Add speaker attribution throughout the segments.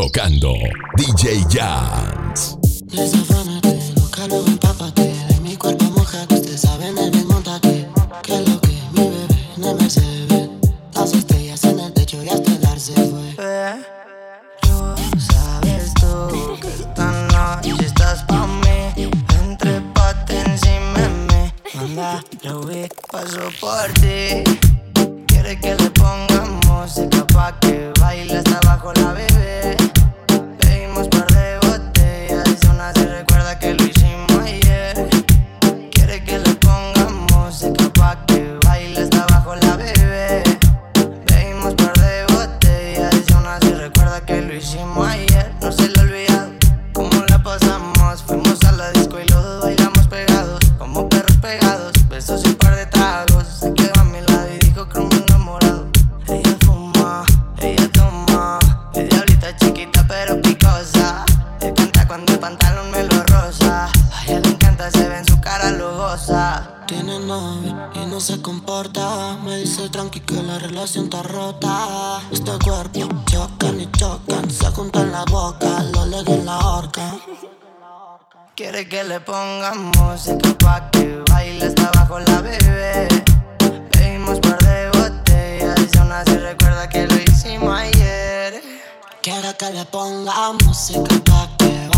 Speaker 1: tocando DJ Jans.
Speaker 2: Desafámate, búscalo, empápate. De mi cuerpo mojate, ustedes saben el mismo taque. Que lo que mi bebé no me se ve. Las estrellas en el techo y hasta el fue.
Speaker 3: Eh, tú sabes tú que esta noche estás pa' mí. Entre pate encima me. Manda, lo vi, paso por ti. Quiere que le ponga música pa' que baile hasta abajo la bebé. se Quiere que le pongan música pa' que baile hasta abajo la bebé. Pedimos par de botellas y aún así recuerda que lo hicimos ayer.
Speaker 2: Quiere que le pongan música pa' que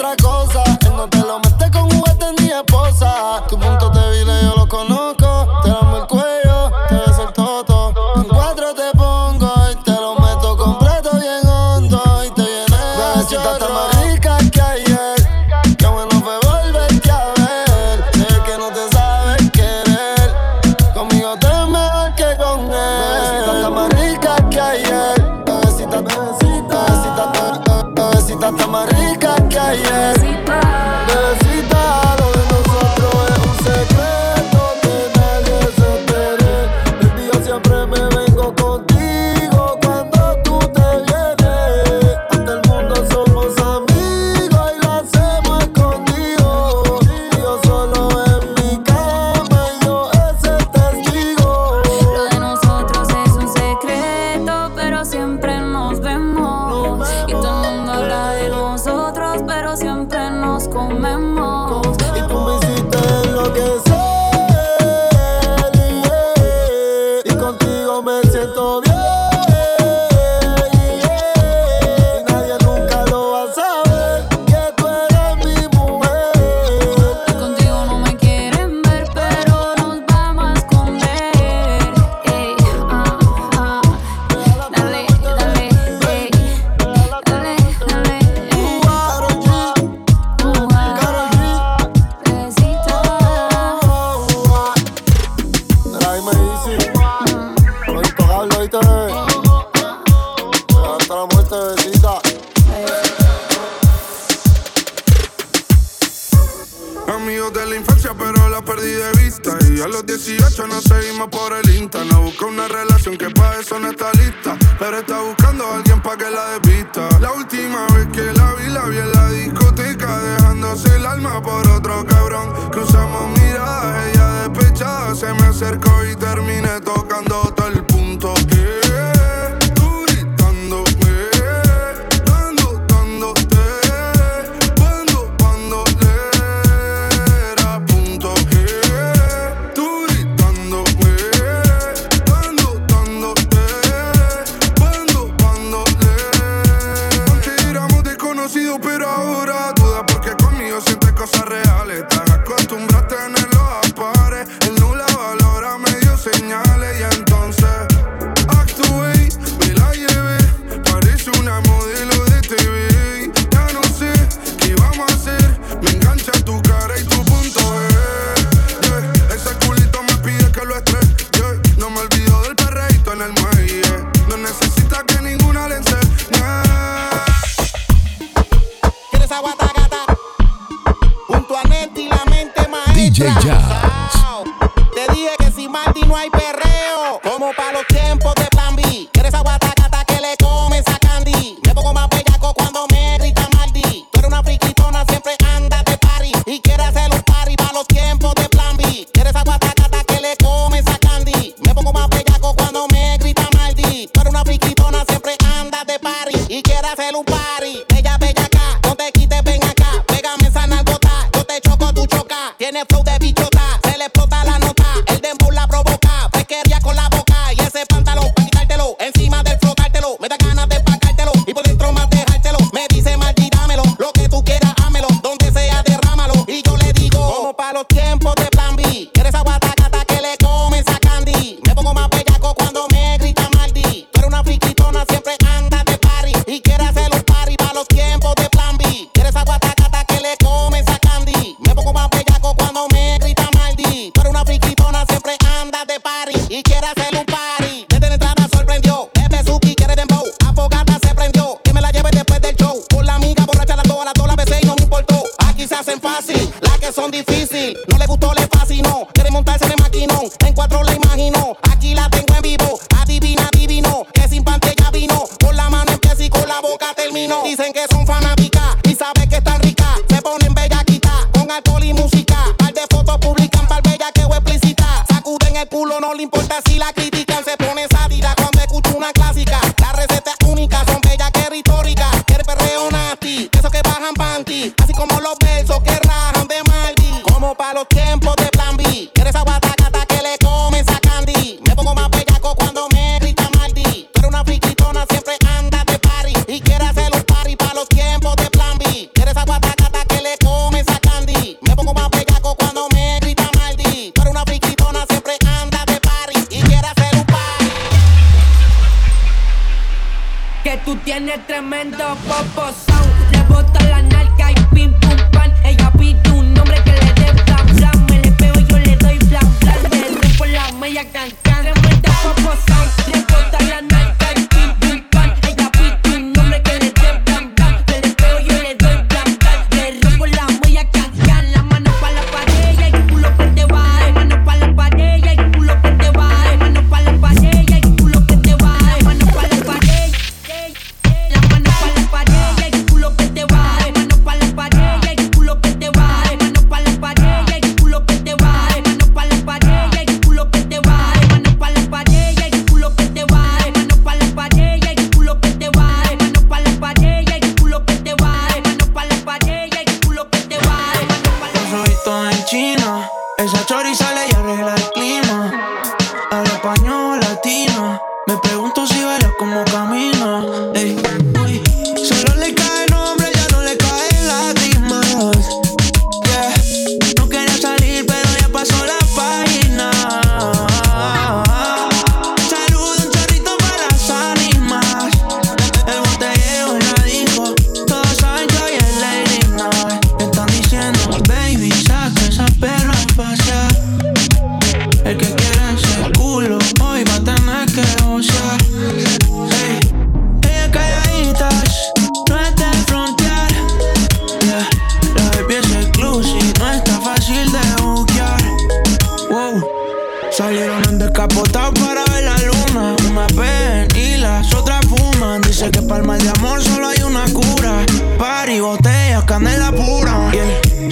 Speaker 4: otra
Speaker 5: cosa. Se
Speaker 6: pone and the.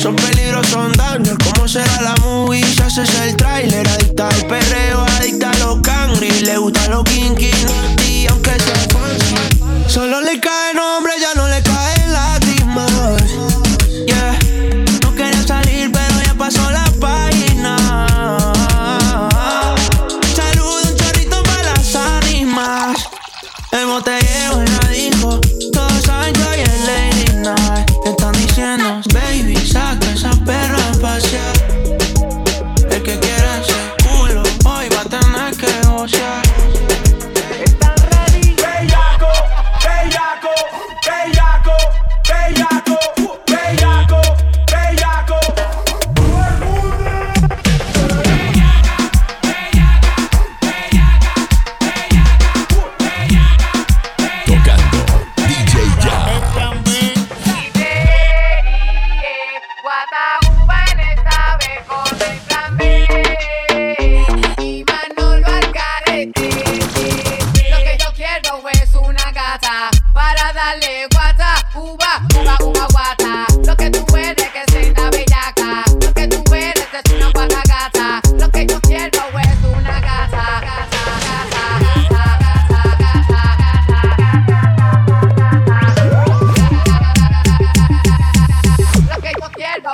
Speaker 6: Son
Speaker 2: peligros, son daños. ¿Cómo será la movie? Ya haces el trailer. Adicta al perreo, adicta a los cangri. Le gusta los kinky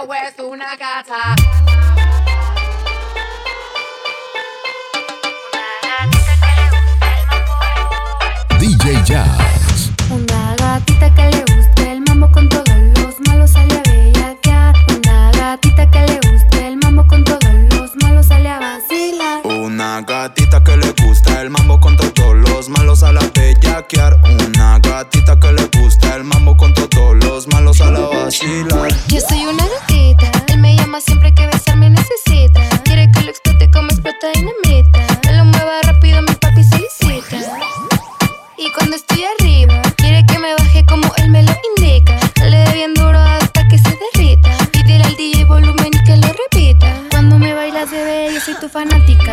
Speaker 2: agua es
Speaker 7: una gata.
Speaker 8: soy tu fanática.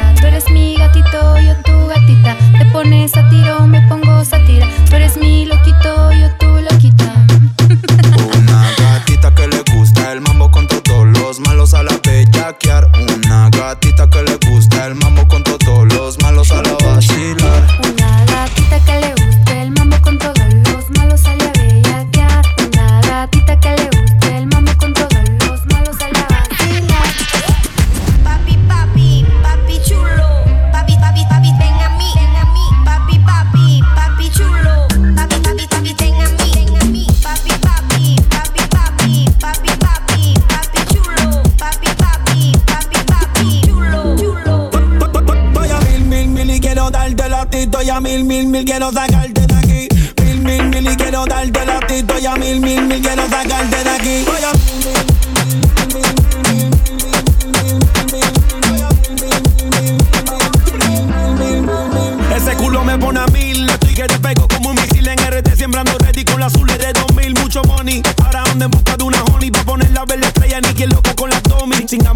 Speaker 4: mil, mil, mil quiero sacarte de aquí. Mil, mil, mil y quiero darte la tito. Ya mil, mil, mil quiero sacarte de aquí. Voy a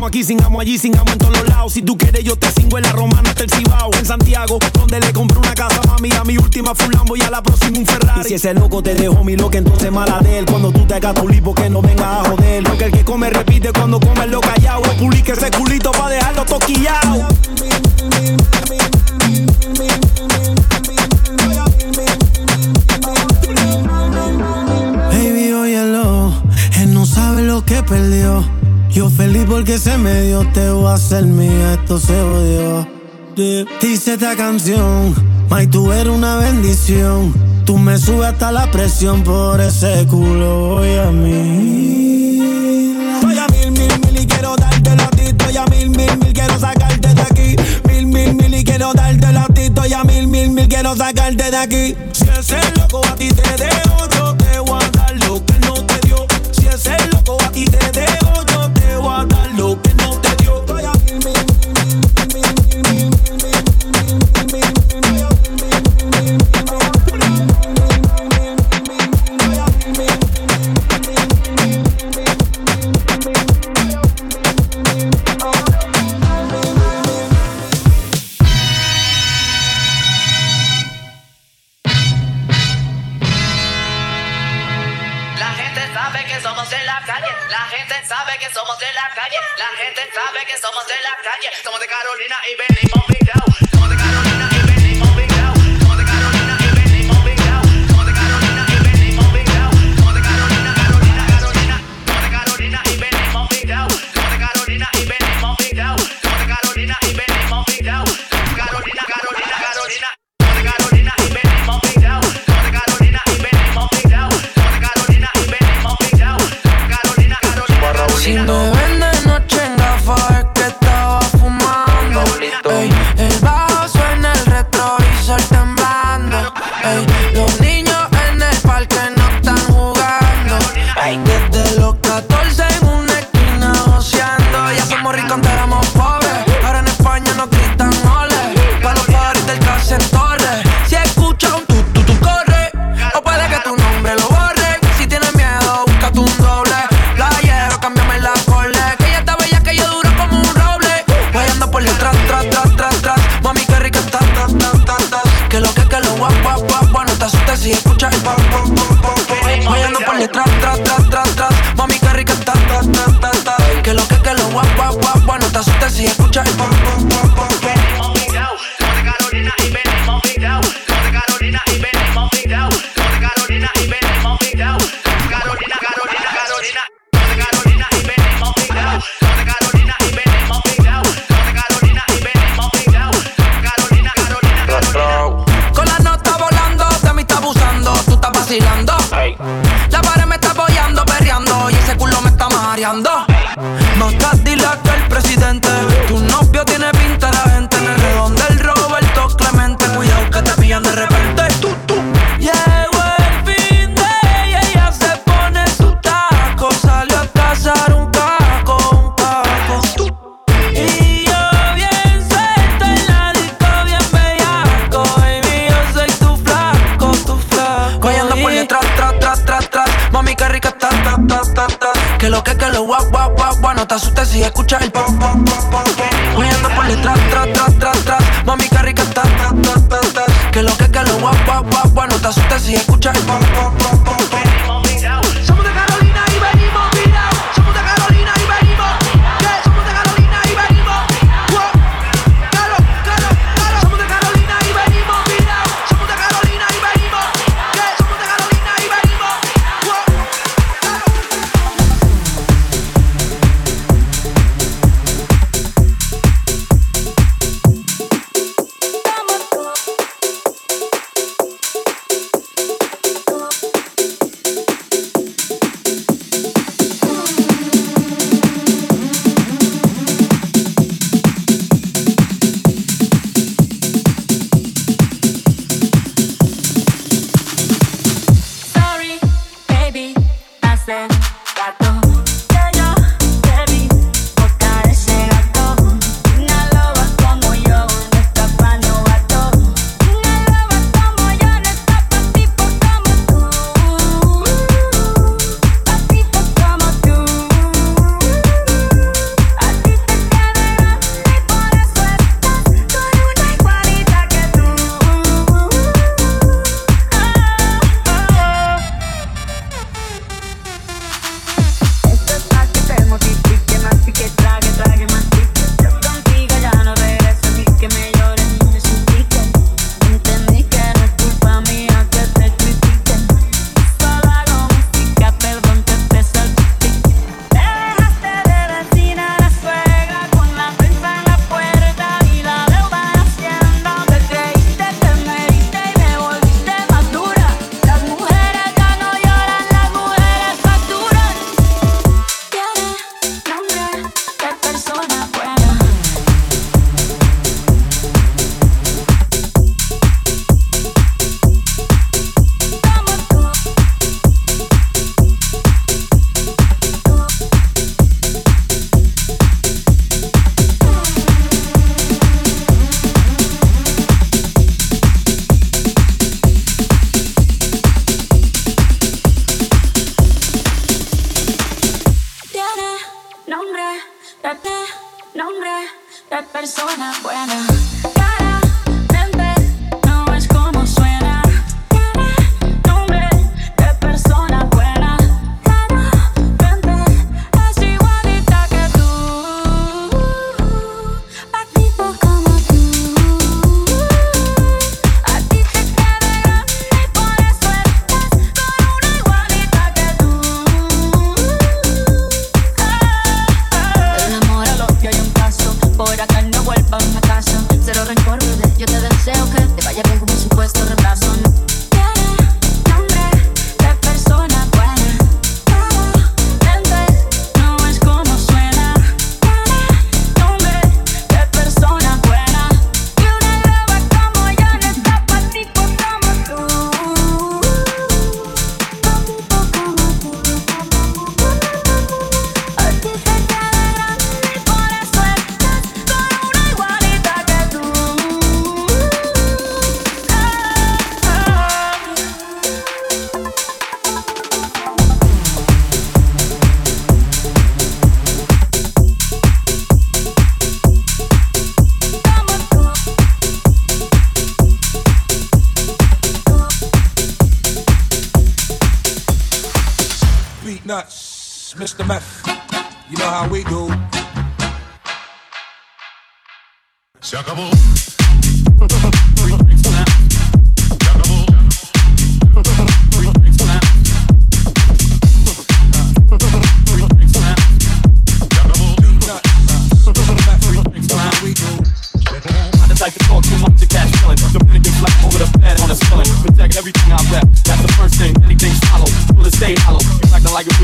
Speaker 4: Singamos aquí, singamos allí, singamos en todos los lados. Si tú quieres, yo te singo en la romana hasta el Cibao. En Santiago, donde le compré una casa, mami. A mi última Fulambo y a la próxima un Ferrari. Y si ese loco te dejó mi loca, entonces mala de él. Cuando tú te hagas tu lipo, que no venga a joder. Porque el que come repite cuando come lo callado. Publique ese culito pa' dejarlo toquillao. Yo feliz porque se me dio, te voy a hacer mía, esto se odió. Dice esta canción, May, tú eres una bendición. Tú me subes hasta la presión por ese culo, voy a mí. Voy a mil, mil, mil y quiero dártelo a ti. Estoy a mil, mil, mil, quiero sacarte de aquí. Mil, mil, mil y quiero dártelo a ti. Estoy a mil, mil, mil, quiero sacarte de aquí. Si ese loco a ti te debo. te
Speaker 9: asustes si escuchas el pop, pop, pop, pop. Hoy ando por detrás, tras, tras, tras, tras. Mami, qué rica está, ta, ta, ta, ta. Que lo que, que lo guap, guap, guap. No te asustes si escuchas el pop, pop, pop,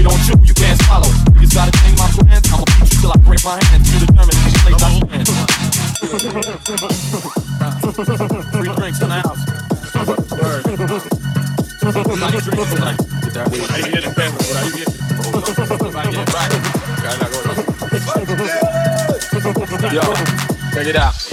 Speaker 10: it on you, you can't swallow. Niggas gotta change my plans. I'ma beat you till I break my hands. You determine which place I stand. Three drinks in the house. Yo, check it out.